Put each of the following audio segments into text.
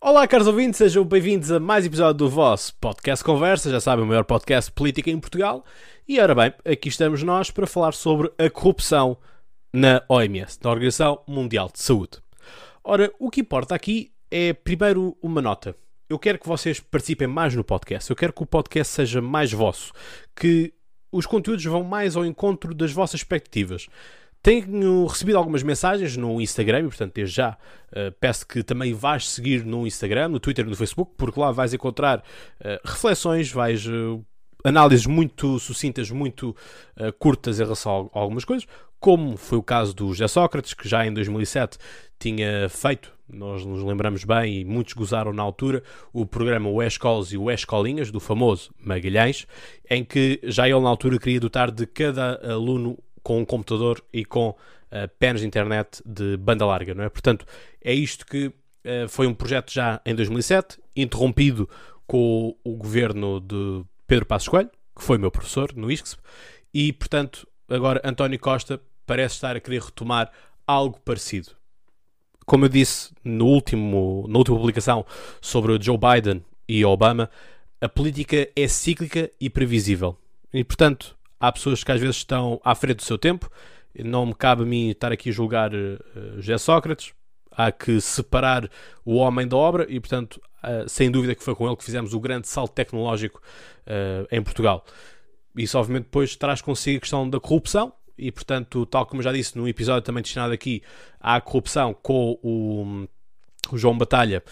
Olá, caros ouvintes, sejam bem-vindos a mais episódio do vosso Podcast Conversa, já sabem, o maior podcast político em Portugal. E ora bem, aqui estamos nós para falar sobre a corrupção na OMS, na Organização Mundial de Saúde. Ora, o que importa aqui é, primeiro, uma nota. Eu quero que vocês participem mais no podcast, eu quero que o podcast seja mais vosso, que os conteúdos vão mais ao encontro das vossas expectativas. Tenho recebido algumas mensagens no Instagram e, portanto, desde já uh, peço que também vais seguir no Instagram, no Twitter e no Facebook, porque lá vais encontrar uh, reflexões, vais. Uh, análises muito sucintas, muito curtas em relação a algumas coisas, como foi o caso do José Sócrates, que já em 2007 tinha feito, nós nos lembramos bem e muitos gozaram na altura, o programa O Escolas e o Escolinhas, do famoso Magalhães, em que já ele na altura queria dotar de cada aluno com um computador e com uh, penas de internet de banda larga, não é? Portanto, é isto que uh, foi um projeto já em 2007, interrompido com o, governo de Pedro Passos Coelho, que foi meu professor no ISCSP, e, portanto, agora António Costa parece estar a querer retomar algo parecido. Como eu disse no último, na última publicação sobre Joe Biden e Obama, a política é cíclica e previsível. E, portanto, há pessoas que às vezes estão à frente do seu tempo. Não me cabe a mim estar aqui a julgar uh, José Sócrates. Há que separar o homem da obra e, portanto, uh, sem dúvida que foi com ele que fizemos o grande salto tecnológico uh, em Portugal. Isso, obviamente, depois traz consigo a questão da corrupção e, portanto, tal como já disse no episódio também destinado aqui à corrupção com o, o João Batalha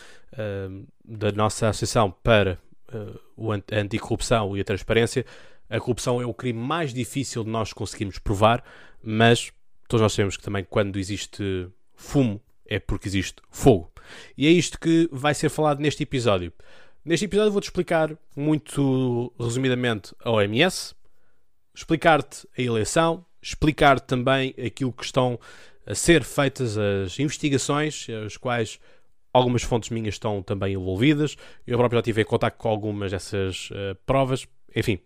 da nossa Associação para a Anticorrupção e a Transparência, a corrupção é o crime mais difícil de nós conseguirmos provar, mas todos nós sabemos que também quando existe fumo é porque existe fogo. E é isto que vai ser falado neste episódio. Neste episódio vou-te explicar muito resumidamente a OMS, explicar-te a eleição, explicar-te também aquilo que estão a ser feitas as investigações, as quais algumas fontes minhas estão também envolvidas. Eu próprio já tive em contato com algumas dessas uh, provas. Enfim,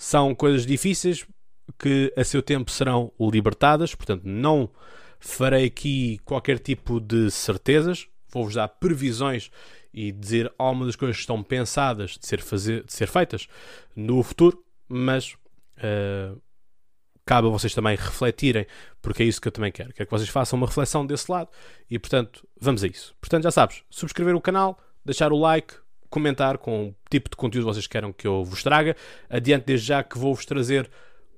são coisas difíceis que a seu tempo serão libertadas, portanto, não farei aqui qualquer tipo de certezas, vou-vos dar previsões e dizer algumas das coisas que estão pensadas de ser, fazer, de ser feitas no futuro, mas uh, cabe a vocês também refletirem, porque é isso que eu também quero. Quero que vocês façam uma reflexão desse lado e, portanto, vamos a isso. Portanto, já sabes, subscrever o canal, deixar o like, comentar com o tipo de conteúdo que vocês queiram que eu vos traga. Adiante desde já que vou-vos trazer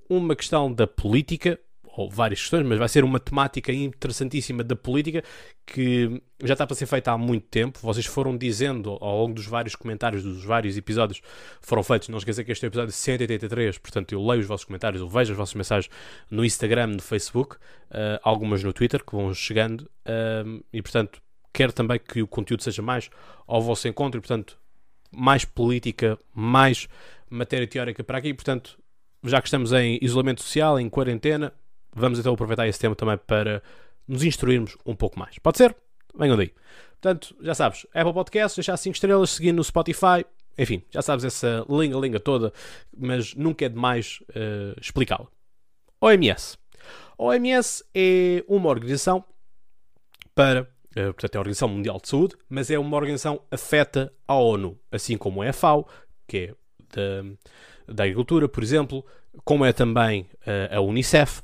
uma questão da política, ou várias questões, mas vai ser uma temática interessantíssima da política que já está para ser feita há muito tempo. Vocês foram dizendo ao longo dos vários comentários, dos vários episódios foram feitos. Não esqueçam que este é o episódio 183, portanto eu leio os vossos comentários, eu vejo as vossas mensagens no Instagram, no Facebook, uh, algumas no Twitter que vão chegando uh, e portanto quero também que o conteúdo seja mais ao vosso encontro e portanto mais política, mais matéria teórica para aqui. Portanto, já que estamos em isolamento social, em quarentena, vamos então aproveitar esse tempo também para nos instruirmos um pouco mais. Pode ser? Venham daí. Portanto, já sabes, Apple Podcast, deixar 5 estrelas, seguir no Spotify, enfim, já sabes essa linga-linga toda, mas nunca é demais uh, explicá-la. OMS. OMS é uma organização para portanto é a Organização Mundial de Saúde, mas é uma organização afeta à ONU, assim como é a FAO, que é da, da Agricultura, por exemplo, como é também uh, a Unicef,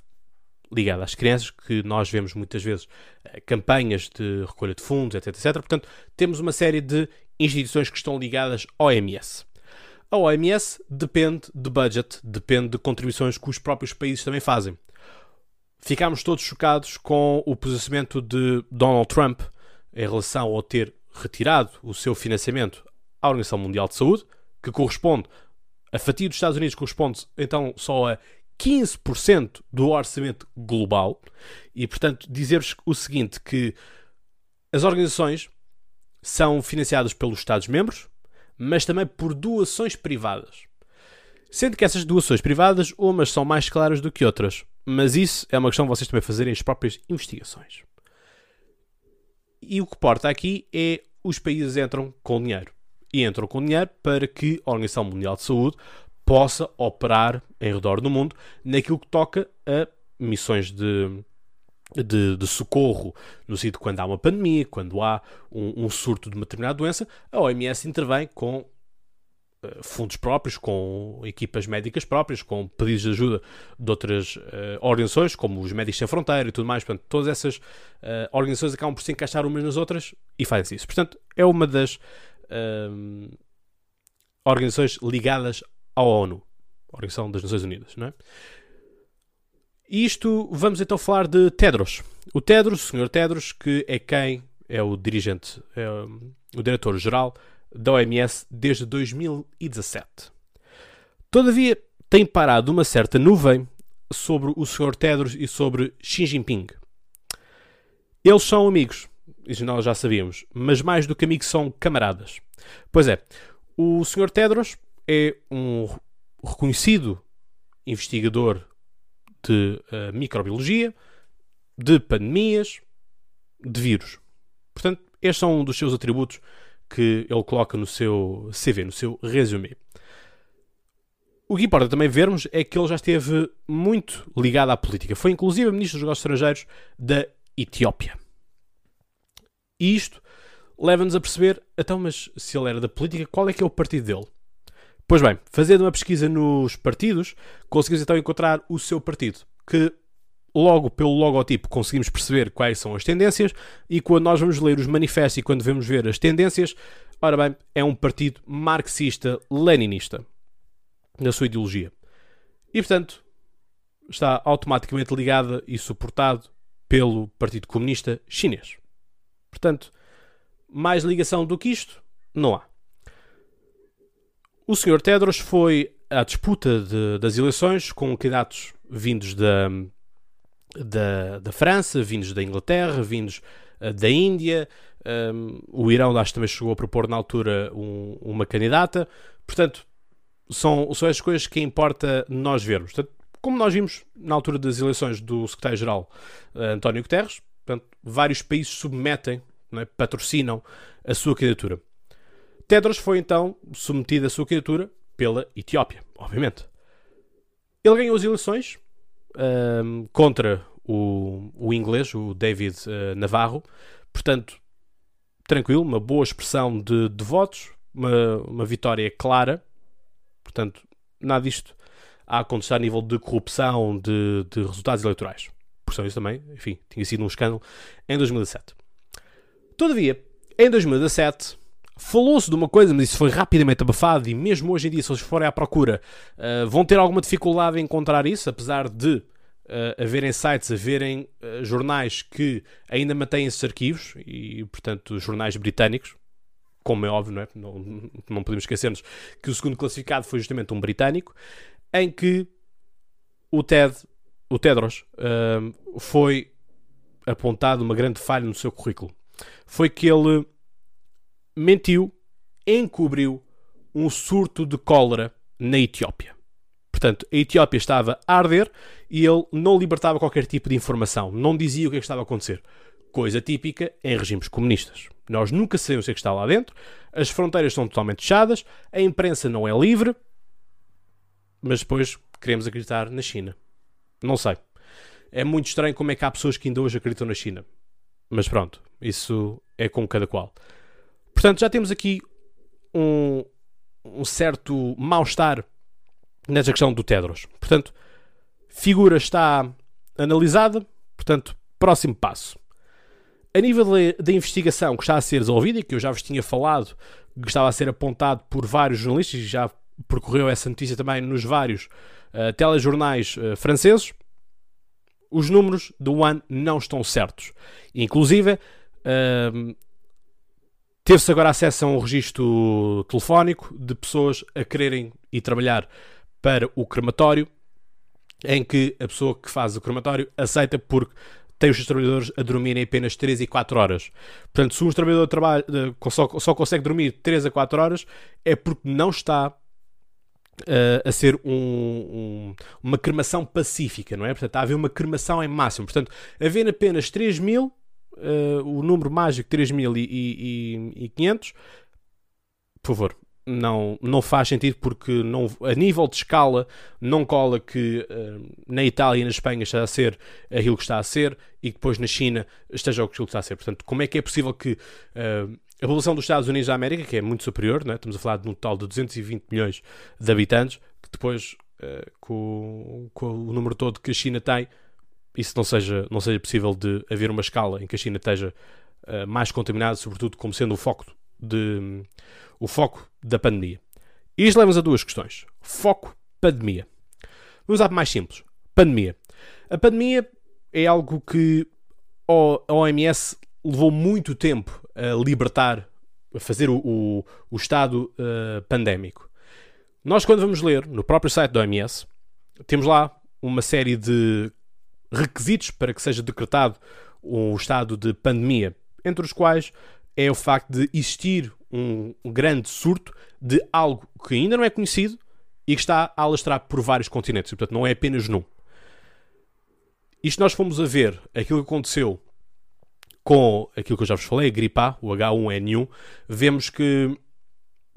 ligada às crianças, que nós vemos muitas vezes uh, campanhas de recolha de fundos, etc, etc. Portanto, temos uma série de instituições que estão ligadas à OMS. A OMS depende de budget, depende de contribuições que os próprios países também fazem ficámos todos chocados com o posicionamento de Donald Trump em relação ao ter retirado o seu financiamento à Organização Mundial de Saúde, que corresponde, a fatia dos Estados Unidos corresponde então só a 15% do orçamento global, e portanto dizer-vos o seguinte, que as organizações são financiadas pelos Estados-membros, mas também por doações privadas. Sendo que essas doações privadas, umas são mais claras do que outras. Mas isso é uma questão de vocês também fazerem as próprias investigações. E o que importa aqui é os países entram com dinheiro. E entram com dinheiro para que a Organização Mundial de Saúde possa operar em redor do mundo naquilo que toca a missões de, de, de, socorro, no sentido quando há uma pandemia, quando há um, um surto de uma determinada doença, a OMS intervém com fundos próprios, com equipas médicas próprias, com pedidos de ajuda de outras uh, organizações, como os Médicos Sem Fronteira e tudo mais. Portanto, todas essas uh, organizações acabam por se encaixar umas nas outras e fazem isso. Portanto, é uma das organizações ligadas à ONU, Organização das Nações Unidas, não é? E isto, vamos então falar de Tedros. O Tedros, o Sr. Tedros, que é quem é o dirigente, é o diretor-geral da OMS desde 2017. Todavia, tem parado uma certa nuvem sobre o Sr. Tedros e sobre Xi Jinping. Eles são amigos, isso nós já sabíamos, mas mais do que amigos são camaradas. Pois é, o Sr. Tedros é um reconhecido investigador de uh, microbiologia, de pandemias, de vírus. Portanto, estes são um dos seus atributos que ele coloca no seu CV, no seu resumé. O que importa também vermos é que ele já esteve muito ligado à política. Foi inclusive ministro dos negócios estrangeiros da Etiópia. E isto leva-nos a perceber, então, mas se ele era da política, qual é que é o partido dele? Pois bem, fazendo uma pesquisa nos partidos, conseguimos então encontrar o seu partido, que logo pelo logotipo conseguimos perceber quais são as tendências e quando nós vamos ler os manifestos e quando vamos ver as tendências, ora bem, é um partido marxista-leninista na sua ideologia. E portanto, está automaticamente ligada e suportado pelo Partido Comunista Chinês. Portanto, mais ligação do que isto, não há. O Sr. Tedros foi à disputa de, das eleições com candidatos vindos da, da, da, França, vindos da Inglaterra, vindos uh, da Índia. Um, o Irão, acho também chegou a propor na altura um, uma candidata. Portanto, são, são as coisas que importa nós vermos. Portanto, como nós vimos na altura das eleições do secretário-geral uh, António Guterres, portanto, vários países submetem, é, patrocinam a sua candidatura. Tedros foi então submetido à sua candidatura pela Etiópia, obviamente. Ele ganhou as eleições um, contra o, o, inglês, o David uh, Navarro, portanto, tranquilo, uma boa expressão de, de votos, uma, uma, vitória clara, portanto, nada disto a acontecer a nível de corrupção de, de resultados eleitorais. Por isso também, enfim, tinha sido um escândalo em 2017. Todavia, em 2017, Falou-se de uma coisa, mas isso foi rapidamente abafado e mesmo hoje em dia, se eles forem à procura, uh, vão ter alguma dificuldade em encontrar isso, apesar de uh, haverem sites, haverem uh, jornais que ainda mantêm esses arquivos, e portanto jornais britânicos, como é óbvio, não, é? não, não podemos esquecermos que o segundo classificado foi justamente um britânico, em que o TED, o Tedros, uh, foi apontado uma grande falha no seu currículo. Foi que ele mentiu, encobriu um surto de cólera na Etiópia. Portanto, a Etiópia estava a arder e ele não libertava qualquer tipo de informação, não dizia o que, é que estava a acontecer. Coisa típica em regimes comunistas. Nós nunca sabemos o que, é que está lá dentro, as fronteiras estão totalmente fechadas, a imprensa não é livre, mas depois queremos acreditar na China. Não sei. É muito estranho como é que há pessoas que ainda hoje acreditam na China. Mas pronto, isso é com cada qual. Portanto, já temos aqui um, um certo mal-estar nesta questão do Tedros. Portanto, figura está analisada. Portanto, próximo passo. A nível da investigação que está a ser desenvolvida e que eu já vos tinha falado, que estava a ser apontado por vários jornalistas e já percorreu essa notícia também nos vários uh, telejornais uh, franceses, os números do ano não estão certos. Inclusive, uh, Teve-se agora acesso a um registro telefónico de pessoas a quererem ir trabalhar para o crematório, em que a pessoa que faz o crematório aceita porque tem os seus trabalhadores a dormirem apenas 3 e 4 horas. Portanto, se um trabalhador trabalha, eh, só, só consegue dormir 3 a 4 horas, é porque não está Uh, a ser um, um, uma cremação pacífica, não é? Portanto, a haver uma cremação em máximo. Portanto, havendo apenas 3 mil, uh, o número mágico 3500, por favor, não, não faz sentido porque não, a nível de escala não cola que uh, na Itália e na Espanha está a ser aquilo que está a ser e que depois na China esteja aquilo que está a ser. Portanto, como é que é possível que uh, a população dos Estados Unidos da América, que é muito superior, né? estamos a falar de um total de 220 milhões de habitantes, que depois uh, com, com, o número todo que a China tem, isso não seja, não seja possível de haver uma escala em que a China esteja mais contaminada, sobretudo como sendo o foco de o foco da pandemia. Isto leva-nos a duas questões. Foco, pandemia. Vamos à mais simples. Pandemia. A pandemia é algo que a OMS levou muito tempo a libertar, a fazer o, o, o estado uh, pandémico. Nós, quando vamos ler no próprio site da OMS, temos lá uma série de requisitos para que seja decretado um estado de pandemia, entre os quais é o facto de existir um, grande surto de algo que ainda não é conhecido e que está a alastrar por vários continentes. E, portanto, não é apenas num. Isto nós fomos a ver aquilo que aconteceu com aquilo que eu já vos falei, a gripe A, o H1N1, vemos que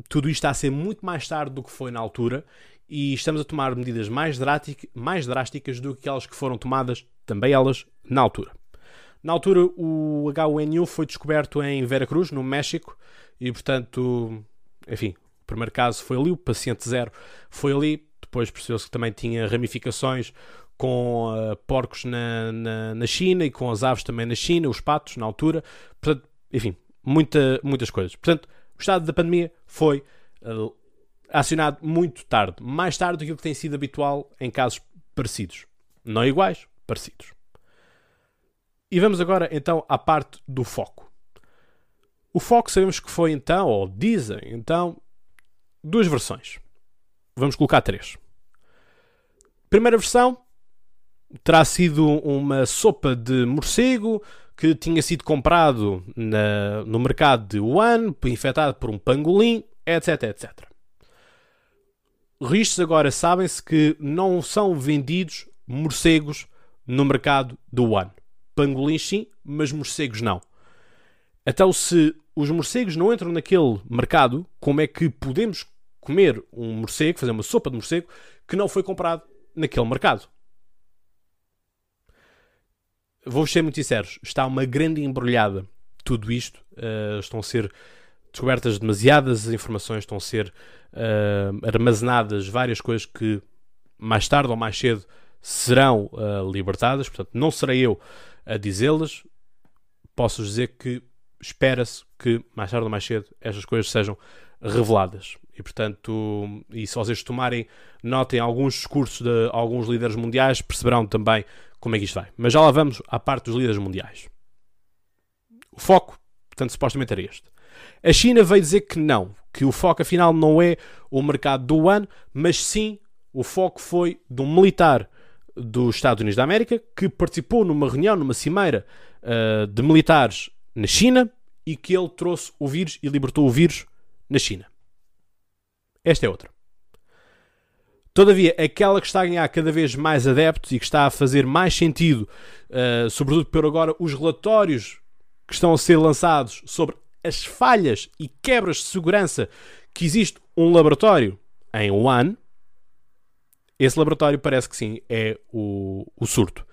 tudo isto está a ser muito mais tarde do que foi na altura e estamos a tomar medidas mais, mais drásticas do que aquelas que foram tomadas, também elas, na altura. Na altura, o H1N1 foi descoberto em Veracruz, no México, e portanto, enfim, o primeiro caso foi ali, o paciente zero foi ali, depois percebeu-se que também tinha ramificações com uh, porcos na, na, na, China e com as aves também na China, os patos na altura, portanto, enfim, muita, muitas coisas. Portanto, o estado da pandemia foi uh, acionado muito tarde, mais tarde do que o que tem sido habitual em casos parecidos. Não iguais, parecidos. E vamos agora então à parte do foco. O foco sabemos que foi então, ou dizem então, duas versões. Vamos colocar três. Primeira versão terá sido uma sopa de morcego que tinha sido comprado na, no mercado de Wuhan, infectado por um pangolim, etc, etc. Ristos agora sabem-se que não são vendidos morcegos no mercado do Wuhan. Pangolins sim, mas morcegos não. Então, se os morcegos não entram naquele mercado, como é que podemos comer um morcego, fazer uma sopa de morcego, que não foi comprado naquele mercado? Vou-vos ser muito sinceros, está uma grande embrulhada tudo isto. Uh, estão a ser descobertas demasiadas informações, estão a ser uh, armazenadas várias coisas que mais tarde ou mais cedo serão uh, libertadas. Portanto, não serei eu a dizê-las. Posso dizer que espera-se que mais tarde ou mais cedo estas coisas sejam reveladas. E portanto, e se vocês tomarem nota em alguns discursos de alguns líderes mundiais, perceberão também como é que isto vai. Mas já lá vamos à parte dos líderes mundiais. O foco, portanto, supostamente era este. A China veio dizer que não, que o foco afinal não é o mercado do ano, mas sim o foco foi de um militar dos Estados Unidos da América que participou numa reunião, numa cimeira uh, de militares na China e que ele trouxe o vírus e libertou o vírus na China. Esta é outra. Todavia, aquela que está a ganhar cada vez mais adeptos e que está a fazer mais sentido, uh, sobretudo por agora os relatórios que estão a ser lançados sobre as falhas e quebras de segurança que existe um laboratório em Wuhan, esse laboratório parece que sim, é o, o surto.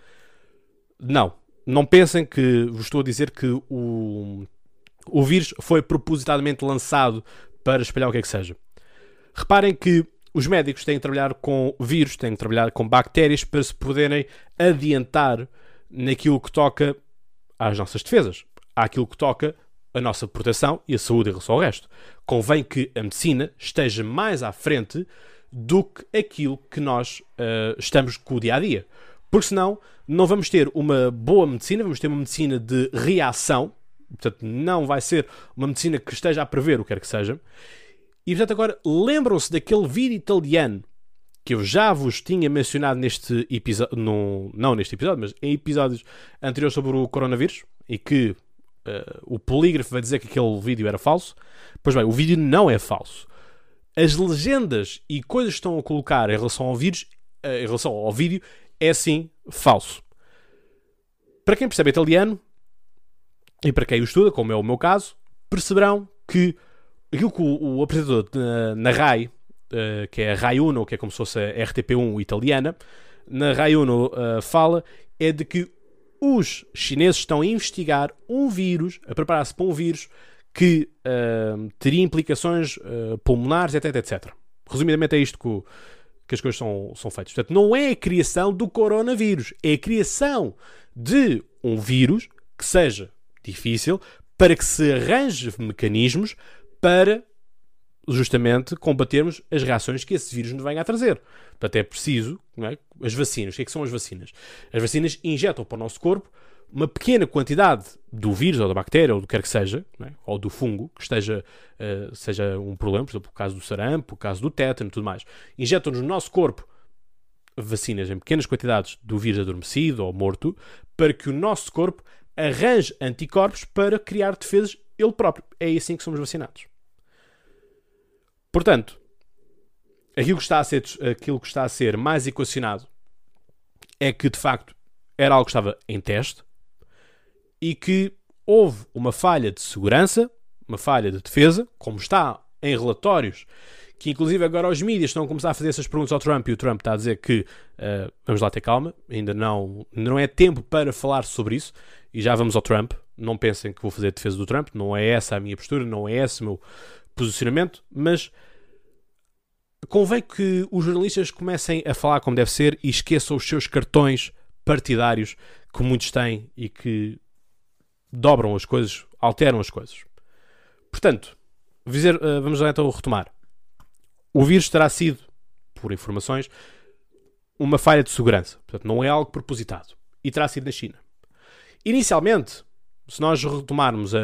Não, não pensem que vos estou a dizer que o, o vírus foi propositadamente lançado para espalhar o que é que seja. Reparem que os médicos têm de trabalhar com vírus, têm de trabalhar com bactérias para se poderem adiantar naquilo que toca às nossas defesas, àquilo que toca a nossa proteção e a saúde em relação ao resto. Convém que a medicina esteja mais à frente do que aquilo que nós uh, estamos com o dia a dia. Porque senão não vamos ter uma boa medicina, vamos ter uma medicina de reação, portanto, não vai ser uma medicina que esteja a prever o que quer que seja. E portanto, agora lembram-se daquele vídeo italiano que eu já vos tinha mencionado neste episódio, não neste episódio, mas em episódios anteriores sobre o coronavírus, e que uh, o polígrafo vai dizer que aquele vídeo era falso. Pois bem, o vídeo não é falso. As legendas e coisas que estão a colocar em relação ao vírus, uh, em relação ao vídeo, é sim falso. Para quem percebe italiano, e para quem o estuda, como é o meu caso, perceberão que aquilo que o, o apresentador na, na RAI, uh, que é a RAI Uno, que é como se fosse a RTP1 italiana, na RAI Uno uh, fala, é de que os chineses estão a investigar um vírus, a preparar-se para um vírus que uh, teria implicações pulmonares, etc, etc. Resumidamente é isto que, o, que as coisas são, são feitas. Portanto, não é a criação do coronavírus, é a criação de um vírus que seja difícil para que se arranje mecanismos para justamente combatermos as reações que esse vírus nos venha a trazer. Portanto, é preciso, é? as vacinas, o que, é que são as vacinas? As vacinas injetam para o nosso corpo uma pequena quantidade do vírus ou da bactéria ou do que quer que seja, é? ou do fungo, que esteja, uh, seja um problema, por exemplo, o caso do sarampo, o caso do tétano e tudo mais. Injetam-nos no nosso corpo vacinas em pequenas quantidades do vírus adormecido ou morto para que o nosso corpo arranje anticorpos para criar defesas ele próprio. É assim que somos vacinados. Portanto, aquilo que está a ser, aquilo que está a ser mais equacionado é que de facto era algo que estava em teste e que houve uma falha de segurança, uma falha de defesa, como está em relatórios que inclusive agora os mídias estão a começar a fazer essas perguntas ao Trump e o Trump está a dizer que uh, vamos lá ter calma, ainda não, não é tempo para falar sobre isso e já vamos ao Trump. Não pensem que vou fazer defesa do Trump, não é essa a minha postura, não é esse o meu posicionamento, mas convém que os jornalistas comecem a falar como deve ser e esqueçam os seus cartões partidários que muitos têm e que dobram as coisas, alteram as coisas. Portanto, eh, vamos lá então retomar. O vírus terá sido, por informações, uma falha de segurança. Portanto, não é algo propositado. E terá sido na China. Inicialmente, se nós retomarmos a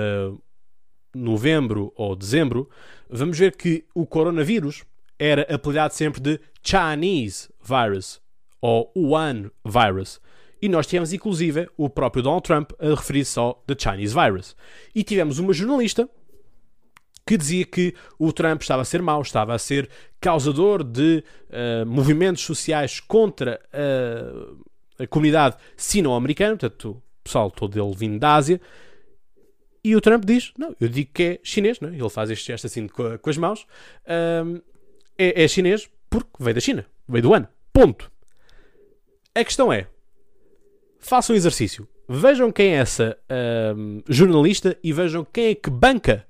novembro ou dezembro, vamos ver que o coronavírus era apelidado sempre de Chinese virus ou Wuhan virus. E nós tivemos, inclusive, o próprio Donald Trump a referir-se só de Chinese virus. E tivemos uma jornalista que dizia que o Trump estava a ser mau, estava a ser causador de uh, movimentos sociais contra uh, a comunidade sino-americana, portanto, o pessoal todo ele vindo da Ásia. E o Trump diz: Não, eu digo que é chinês, não é? ele faz este gesto assim com, com as mãos. É, é chinês porque veio da China, veio do ano. Ponto. A questão é: façam um exercício. Vejam quem é essa jornalista e vejam quem é que banca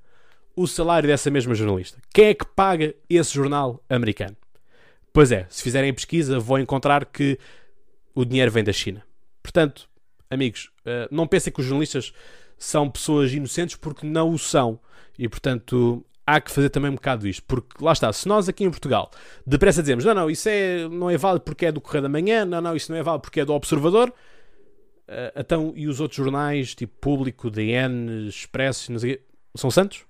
o salário dessa mesma jornalista? Quem é que paga esse jornal americano? Pois é, se fizerem pesquisa, vão encontrar que o dinheiro vem da China. Portanto, amigos, eh, não pensem que os jornalistas são pessoas inocentes porque não o são. E, portanto, há que fazer também um bocado isto. Porque, lá está, se nós aqui em Portugal depressa dizemos não, não, isso é, não é válido porque é do Correio da Manhã, não, não, isso não é válido porque é do Observador, uh, então, e os outros jornais, tipo Público, DN, Expresso, não sei, são santos?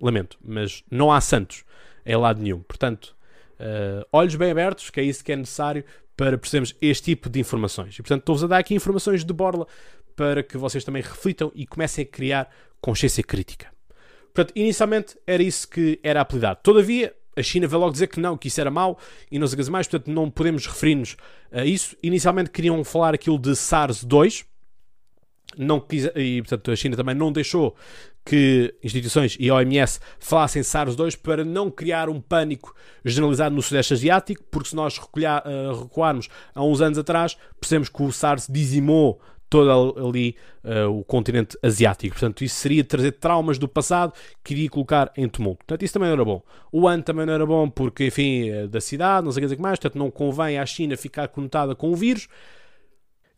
Lamento, mas não há santos em lado nenhum. Portanto, uh, olhos bem abertos, que é isso que é necessário para percebermos este tipo de informações. E portanto, estou-vos a dar aqui informações de borla para que vocês também reflitam e comecem a criar consciência crítica. Portanto, inicialmente era isso que era apelidado. Todavia, a China veio logo dizer que não, que isso era mau e não sei o mais, portanto não podemos referir-nos a isso. Inicialmente queriam falar aquilo de SARS-2, não quis, e portanto a China também não deixou que instituições e a OMS falassem SARS-2 para não criar um pânico generalizado no Sudeste Asiático, porque se nós recolhar, uh, recuarmos a uns anos atrás, percebemos que o SARS dizimou todo ali uh, o continente asiático. Portanto, isso seria trazer traumas do passado que iria colocar em tumulto. Portanto, isso também não era bom. O ano também não era bom porque, enfim, é da cidade, não sei o que mais, portanto, não convém à China ficar conotada com o vírus.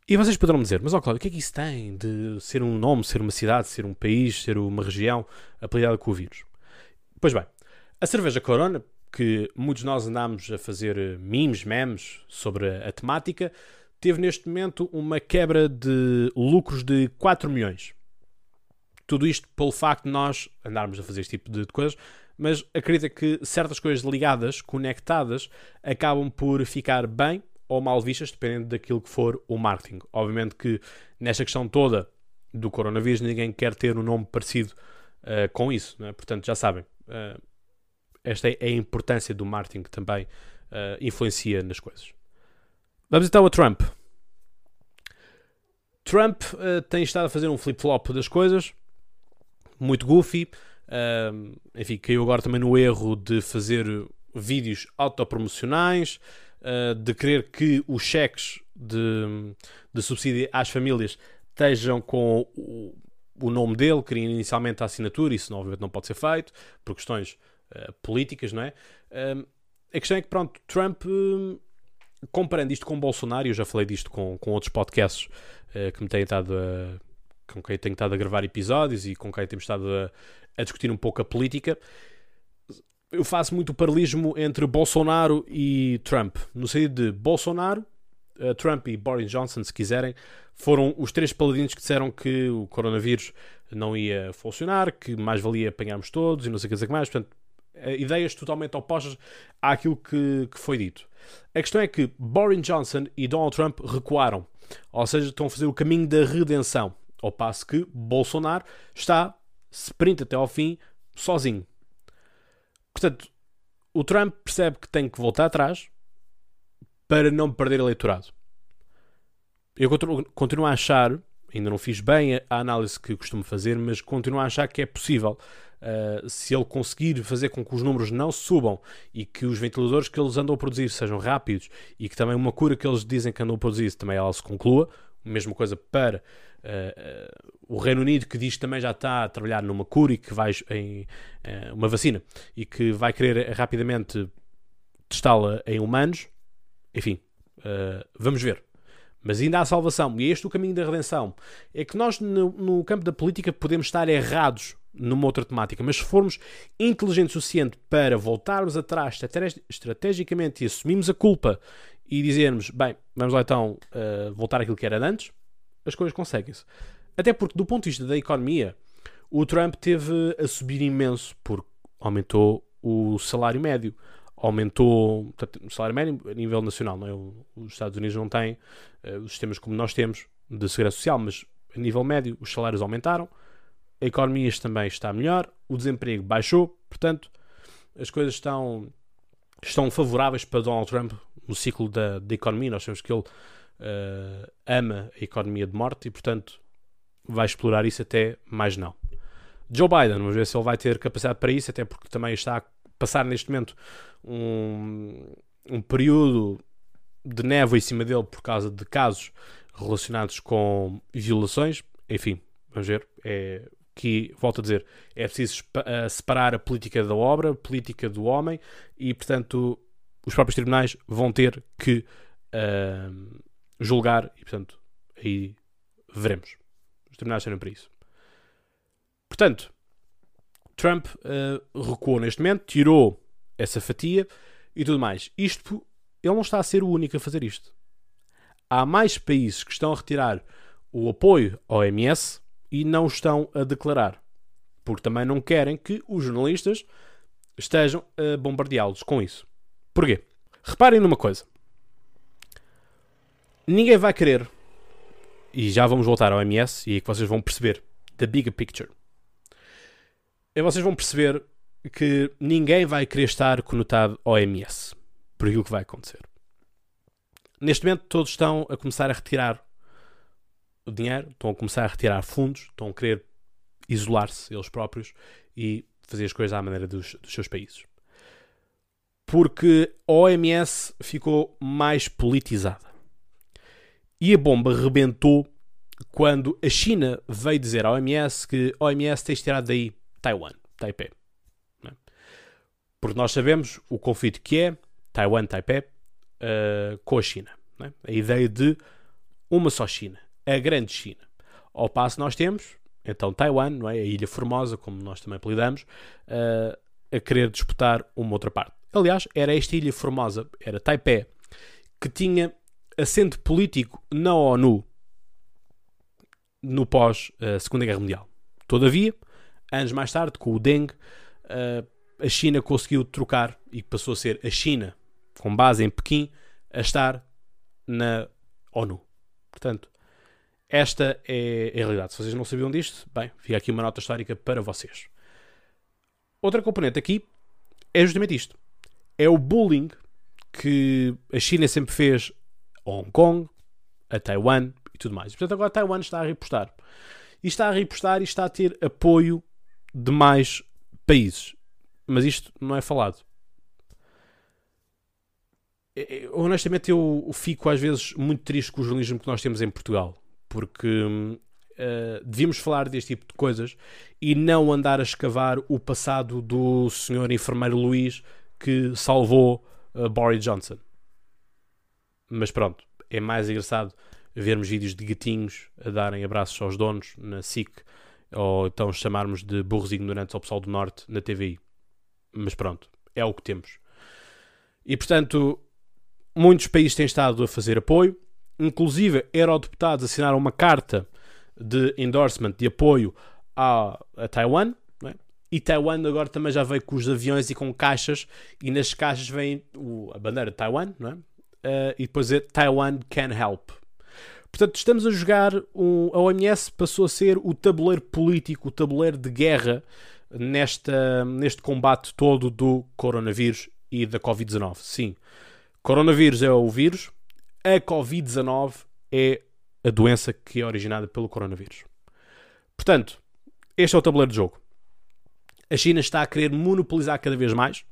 E vocês poderão dizer, mas ó Cláudio, o que é que isso tem de ser um nome, ser uma cidade, ser um país, ser uma região apelidada com o vírus? Pois bem, a cerveja Corona, que muitos de nós andámos a fazer memes, memes sobre a temática, teve neste momento uma quebra de lucros de 4 milhões. Tudo isto pelo facto de nós andarmos a fazer este tipo de coisas, mas acredito que certas coisas ligadas, conectadas, acabam por ficar bem ou mal vistas, dependendo daquilo que for o marketing. Obviamente que nesta questão toda do coronavírus, ninguém quer ter um nome parecido uh, com isso, é? portanto já sabem. Uh, esta é a importância do marketing que também uh, influencia nas coisas. Vamos então a Trump. Trump tem estado a fazer um flip-flop das coisas, muito goofy. Uh, enfim, caiu agora também no erro de fazer vídeos autopromocionais, uh, de querer que os cheques de, de subsídio às famílias estejam com o, o nome dele, queria inicialmente a assinatura, isso obviamente não pode ser feito, por questões uh, políticas, não é? Uh, a questão é que, pronto, Trump, uh, comparando isto com Bolsonaro, eu já falei disto com, com outros podcasts que me têm estado a, com quem tenho estado a gravar episódios e com quem temos estado a, a discutir um pouco a política, eu faço muito o entre Bolsonaro e Trump, no sentido de Bolsonaro, Trump e Boris Johnson, se quiserem, foram os três paladinos que disseram que o coronavírus não ia funcionar, que mais valia apanharmos todos e não sei o que mais. Portanto, eh, ideias totalmente opostas àquilo que, que foi dito. A questão é que Boris Johnson e Donald Trump recuaram, ou seja, estão a fazer o caminho da redenção, ao passo que Bolsonaro está sprint até ao fim sozinho. Portanto, o Trump percebe que tem que voltar atrás para não perder eleitorado. Eu continuo a achar, ainda não fiz bem a análise que costumo fazer, mas continuo a achar que é possível. Uh, se ele conseguir fazer com que os números não subam e que os ventiladores que eles andam a produzir sejam rápidos e que também uma cura que eles dizem que andam a produzir também ela se conclua, mesma coisa para uh, uh, o Reino Unido que diz que também já está a trabalhar numa cura e que vai em uma vacina e que vai querer rapidamente testá-la em humanos. Enfim, vamos ver. Mas ainda há salvação, e é este o caminho da redenção. É que nós, no, no, campo da política, podemos estar errados numa outra temática, mas se formos inteligentes o suficiente para voltarmos atrás estrategicamente e assumirmos a culpa e dizermos, bem, vamos lá então uh, voltar àquilo que era antes, as coisas conseguem-se. Até porque, do ponto de vista da economia, o Trump teve a subir imenso, porque aumentou o salário médio aumentou o salário médio a nível nacional. Não é? Os Estados Unidos não têm uh, os sistemas como nós temos de segurança social, mas a nível médio os salários aumentaram, a economia também está melhor, o desemprego baixou, portanto as coisas estão, estão favoráveis para Donald Trump no ciclo da, da economia. Nós sabemos que ele uh, ama a economia de morte e, portanto, vai explorar isso até mais não. Joe Biden, vamos ver se ele vai ter capacidade para isso, até porque também está passar neste momento um, um período de névoa em cima dele por causa de casos relacionados com violações. Enfim, vamos ver. É, que, volto a dizer, é preciso separar a política da obra, a política do homem, e, portanto, os próprios tribunais vão ter que uh, julgar, e, portanto, aí veremos. Os tribunais serão para isso. Portanto, Trump uh, recuou neste momento, tirou essa fatia e tudo mais. Isto, ele não está a ser o único a fazer isto. Há mais países que estão a retirar o apoio ao MS e não estão a declarar. Porque também não querem que os jornalistas estejam a bombardeá-los com isso. Porquê? Reparem numa coisa. Ninguém vai querer, e já vamos voltar ao MS, e aí que vocês vão perceber the bigger picture. Vocês vão perceber que ninguém vai querer estar conotado ao MS por aquilo que vai acontecer. Neste momento, todos estão a começar a retirar o dinheiro, estão a começar a retirar fundos, estão a querer isolar-se eles próprios e fazer as coisas à maneira dos, dos seus países. Porque a OMS ficou mais politizada. E a bomba rebentou quando a China veio dizer à OMS que a OMS tem tirado daí Taiwan, Taipei. Porque nós sabemos o conflito que é Taiwan, Taipei, uh, com a China. É? A ideia de uma só China, a grande China. Ao passo nós temos, então, Taiwan, não é? a Ilha Formosa, como nós também apelidamos, uh, a querer disputar uma outra parte. Aliás, era esta Ilha Formosa, era Taipei, que tinha assento político na ONU no pós-Segunda uh, Guerra Mundial. Todavia, anos mais tarde, com o Deng, uh, a China conseguiu trocar e passou a ser a China, com base em Pequim, a estar na ONU. Portanto, esta é a realidade. Se vocês não sabiam disto, bem, fica aqui uma nota histórica para vocês. Outra componente aqui é justamente isto. É o bullying que a China sempre fez a Hong Kong, a Taiwan e tudo mais. Portanto, agora Taiwan está a repostar. E está a repostar e está a ter apoio de mais países. Mas isto não é falado. Honestamente, eu fico às vezes muito triste com o jornalismo que nós temos em Portugal, porque uh, devíamos falar deste tipo de coisas e não andar a escavar o passado do senhor enfermeiro Luís que salvou uh, Boris Johnson. Mas pronto, é mais engraçado vermos vídeos de gatinhos a darem abraços aos donos na SIC ou então chamarmos de burros ignorantes ao pessoal do Norte na TVI. Mas pronto, é o que temos. E portanto, muitos países têm estado a fazer apoio, inclusive eurodeputados assinaram uma carta de endorsement, de apoio a, a Taiwan, é? e Taiwan agora também já veio com os aviões e com caixas, e nas caixas vem o, a bandeira de Taiwan, é? uh, e depois é Taiwan can help. Portanto, estamos a jogar. Um, a OMS passou a ser o tabuleiro político, o tabuleiro de guerra nesta, neste combate todo do coronavírus e da Covid-19. Sim, coronavírus é o vírus, a Covid-19 é a doença que é originada pelo coronavírus. Portanto, este é o tabuleiro de jogo. A China está a querer monopolizar cada vez mais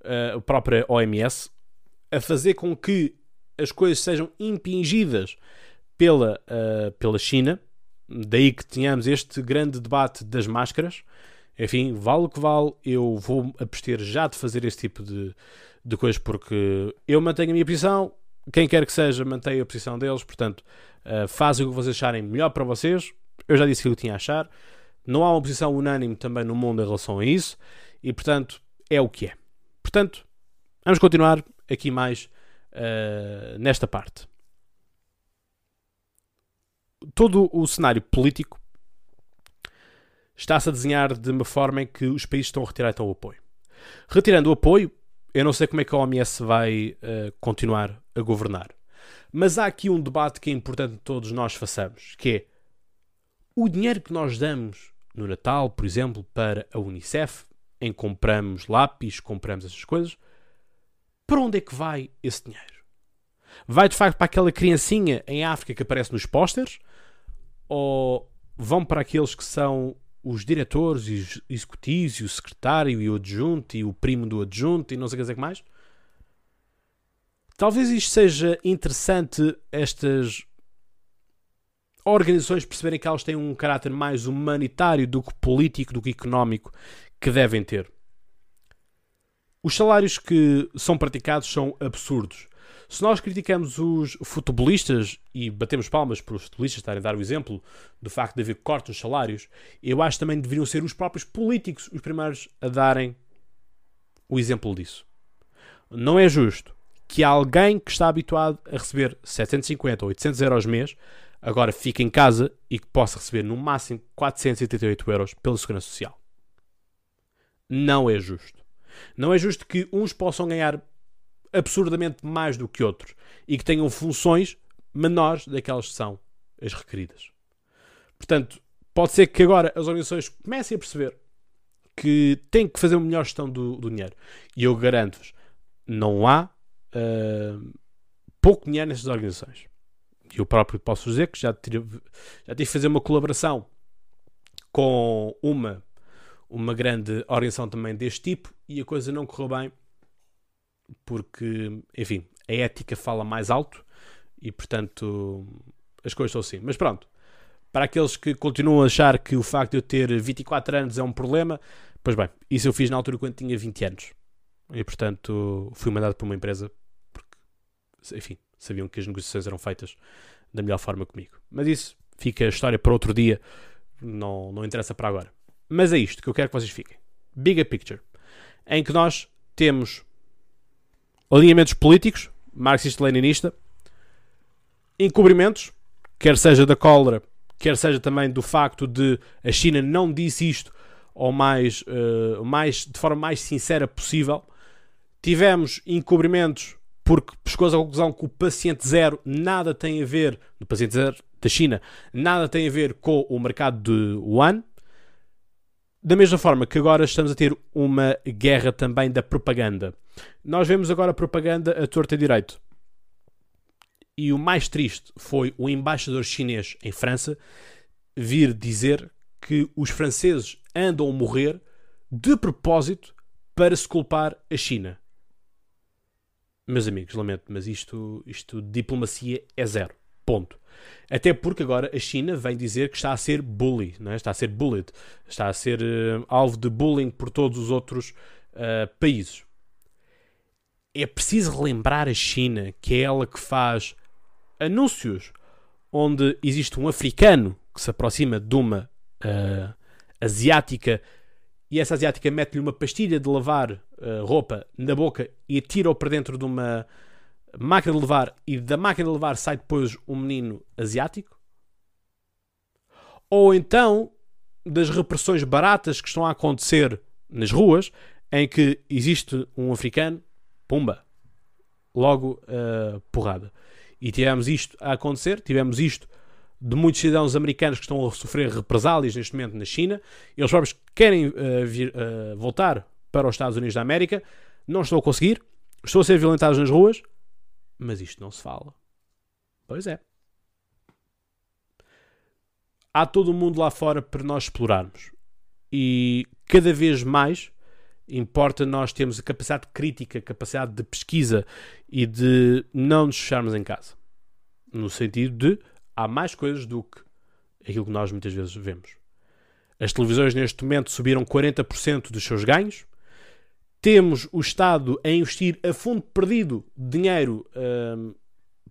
uh, a própria OMS, a fazer com que as coisas sejam impingidas pela, uh, pela China. Daí que tenhamos este grande debate das máscaras. Enfim, vale o que vale, eu vou abster já de fazer esse tipo de, de coisas porque eu mantenho a minha posição, quem quer que seja mantém a posição deles, portanto, uh, fazem o que vocês acharem melhor para vocês. Eu já disse o que eu tinha a achar. Não há uma posição unânime também no mundo em relação a isso e, portanto, é o que é. Portanto, vamos continuar aqui mais uh, nesta parte. Todo o cenário político está-se a desenhar de uma forma em que os países estão a retirar então o apoio. Retirando o apoio, eu não sei como é que a OMS vai uh, continuar a governar. Mas há aqui um debate que é importante que todos nós façamos, que é o dinheiro que nós damos no Natal, por exemplo, para a Unicef, em compramos lápis, compramos essas coisas, para onde é que vai esse dinheiro? Vai de facto para aquela criancinha em África que aparece nos pósteres? Ou vão para aqueles que são os diretores e os executivos e o secretário e o adjunto e o primo do adjunto e não sei o que mais? Talvez isto seja interessante estas organizações perceberem que elas têm um caráter mais humanitário do que político, do que económico que devem ter. Os salários que são praticados são absurdos. Se nós criticamos os futebolistas e batemos palmas para os futebolistas estarem a dar o exemplo do facto de haver cortes nos salários, eu acho que também deveriam ser os próprios políticos os primeiros a darem o exemplo disso. Não é justo que alguém que está habituado a receber 750 ou 800 euros mês agora fique em casa e que possa receber no máximo 488 euros pela Segurança Social. Não é justo. Não é justo que uns possam ganhar absurdamente mais do que outros e que tenham funções menores daquelas que são as requeridas. Portanto, pode ser que agora as organizações comecem a perceber que têm que fazer uma melhor gestão do, do dinheiro. E eu garanto-vos, não há uh, pouco dinheiro nessas organizações. Eu próprio posso dizer que já tive, já tive que fazer uma colaboração com uma, uma grande organização também deste tipo e a coisa não correu bem porque, enfim, a ética fala mais alto e, portanto, as coisas são assim. Mas pronto, para aqueles que continuam a achar que o facto de eu ter 24 anos é um problema, pois bem, isso eu fiz na altura quando tinha 20 anos. E, portanto, fui mandado por uma empresa porque, enfim, sabiam que as negociações eram feitas da melhor forma comigo. Mas isso fica a história para outro dia, não, não interessa para agora. Mas é isto que eu quero que vocês fiquem. Bigger picture. Em que nós temos alinhamentos políticos, marxista-leninista, encobrimentos, quer seja da cólera, quer seja também do facto de a China não disse isto ou mais, uh, mais de forma mais sincera possível. Tivemos encobrimentos porque chegou à conclusão que o paciente zero nada tem a ver, no paciente zero da China, nada tem a ver com o mercado de Wuhan. Da mesma forma que agora estamos a ter uma guerra também da propaganda. Nós vemos agora propaganda a torta e direito. E o mais triste foi o embaixador chinês em França vir dizer que os franceses andam a morrer de propósito para se culpar a China. Meus amigos, lamento, mas isto, isto diplomacia é zero. Ponto. Até porque agora a China vem dizer que está a ser bully, é? está a ser bullied, está a ser uh, alvo de bullying por todos os outros uh, países. É preciso relembrar a China que é ela que faz anúncios onde existe um africano que se aproxima de uma uh, asiática e essa asiática mete-lhe uma pastilha de lavar uh, roupa na boca e atira-o para dentro de uma máquina de levar e da máquina de levar sai depois um menino asiático? Ou então das repressões baratas que estão a acontecer nas ruas em que existe um africano, pumba, logo uh, porrada. E tivemos isto a acontecer, tivemos isto de muitos cidadãos americanos que estão a sofrer represálias neste momento na China. Eles próprios querem uh, vir, uh, voltar para os Estados Unidos da América. Não estão a conseguir. Estão a ser violentados nas ruas. Mas isto não se fala. Pois é. Há todo o mundo lá fora para nós explorarmos. E cada vez mais importa nós termos a capacidade crítica, a capacidade de pesquisa e de não nos fecharmos em casa. No sentido de há mais coisas do que aquilo que nós muitas vezes vemos. As televisões neste momento subiram 40% dos seus ganhos. Temos o Estado a investir a fundo perdido dinheiro hum,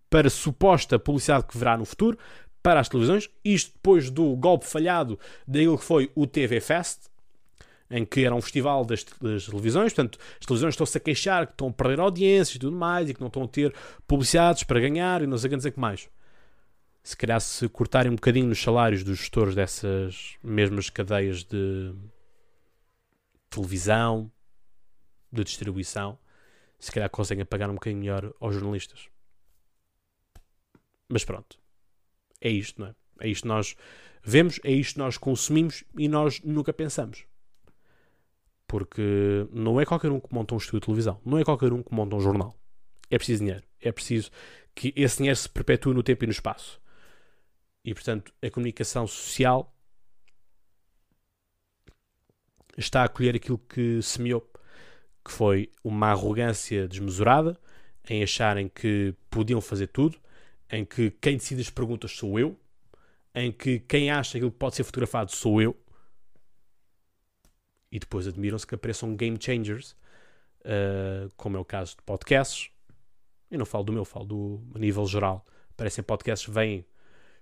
para suposta publicidade que virá no futuro para as televisões. Isto depois do golpe falhado daquilo que foi o TV Fest, em que era um festival das, das, televisões, portanto, as televisões estão-se a queixar que estão a perder audiências e tudo mais, e que não estão a ter publicidades para ganhar, e não sei o que mais se calhar se cortarem um bocadinho nos salários dos gestores dessas mesmas cadeias de televisão, de distribuição, se calhar conseguem pagar um bocadinho melhor aos jornalistas. Mas pronto. É isto, não é? É isto que nós vemos, é isto que nós consumimos e nós nunca pensamos. Porque não é qualquer um que monta um estúdio de televisão, não é qualquer um que monta um jornal. É preciso dinheiro. É preciso que esse dinheiro se perpetue no tempo e no espaço. E, portanto, a comunicação social está a acolher aquilo que semeou, que foi uma arrogância desmesurada, em acharem que podiam fazer tudo, em que quem decide as perguntas sou eu, em que quem acha aquilo que pode ser fotografado sou eu, e depois admiram-se que apareçam game changers, uh, como é o caso de podcasts. Eu não falo do meu, falo do a nível geral. Aparecem podcasts, vêm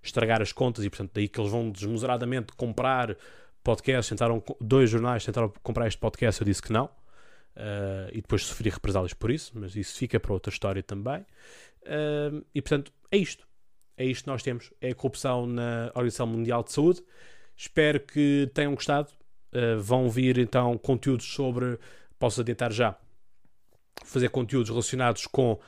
estragar as contas e, portanto, daí que eles vão desmesuradamente comprar podcasts. Tentaram, dois jornais tentaram comprar este podcast, eu disse que não. Uh, e depois sofri represálias por isso, mas isso fica para outra história também. Uh, e, portanto, é isto. É isto que nós temos. É a corrupção na Organização Mundial de Saúde. Espero que tenham gostado. Uh, vão vir então conteúdos sobre. Posso adiantar já. Fazer conteúdos relacionados com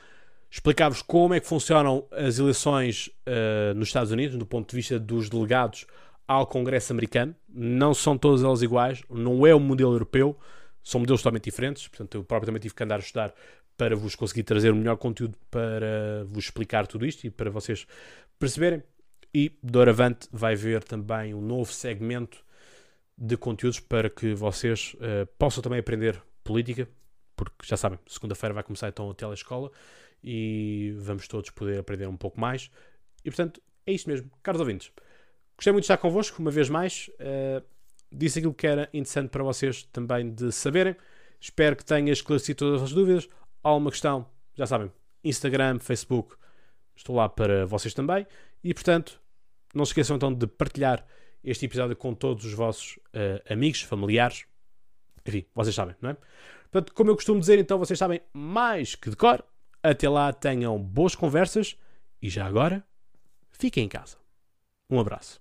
explicar-vos como é que funcionam as eleições uh, nos Estados Unidos, do ponto de vista dos delegados ao Congresso americano. Não são todas elas iguais, não é o modelo europeu, são modelos totalmente diferentes. Portanto, eu próprio também tive que andar a estudar para vos conseguir trazer o melhor conteúdo para vos explicar tudo isto e para vocês perceberem. E doravante vai haver também um novo segmento de conteúdos para que vocês uh, possam também aprender política, porque já sabem, segunda-feira vai começar então a telescola e vamos todos poder aprender um pouco mais. E portanto, é isto mesmo. Caros ouvintes, gostei muito de estar convosco uma vez mais. Uh, disse aquilo que era interessante para vocês também de saberem. Espero que tenha esclarecido todas as dúvidas. Há uma questão, já sabem, Instagram, Facebook, estou lá para vocês também. E portanto, não se esqueçam então de partilhar este episódio com todos os vossos uh, amigos, familiares. Enfim, vocês sabem, não é? Portanto, como eu costumo dizer, então vocês sabem mais que de cor. Até lá tenham boas conversas e já agora, fiquem em casa. Um abraço.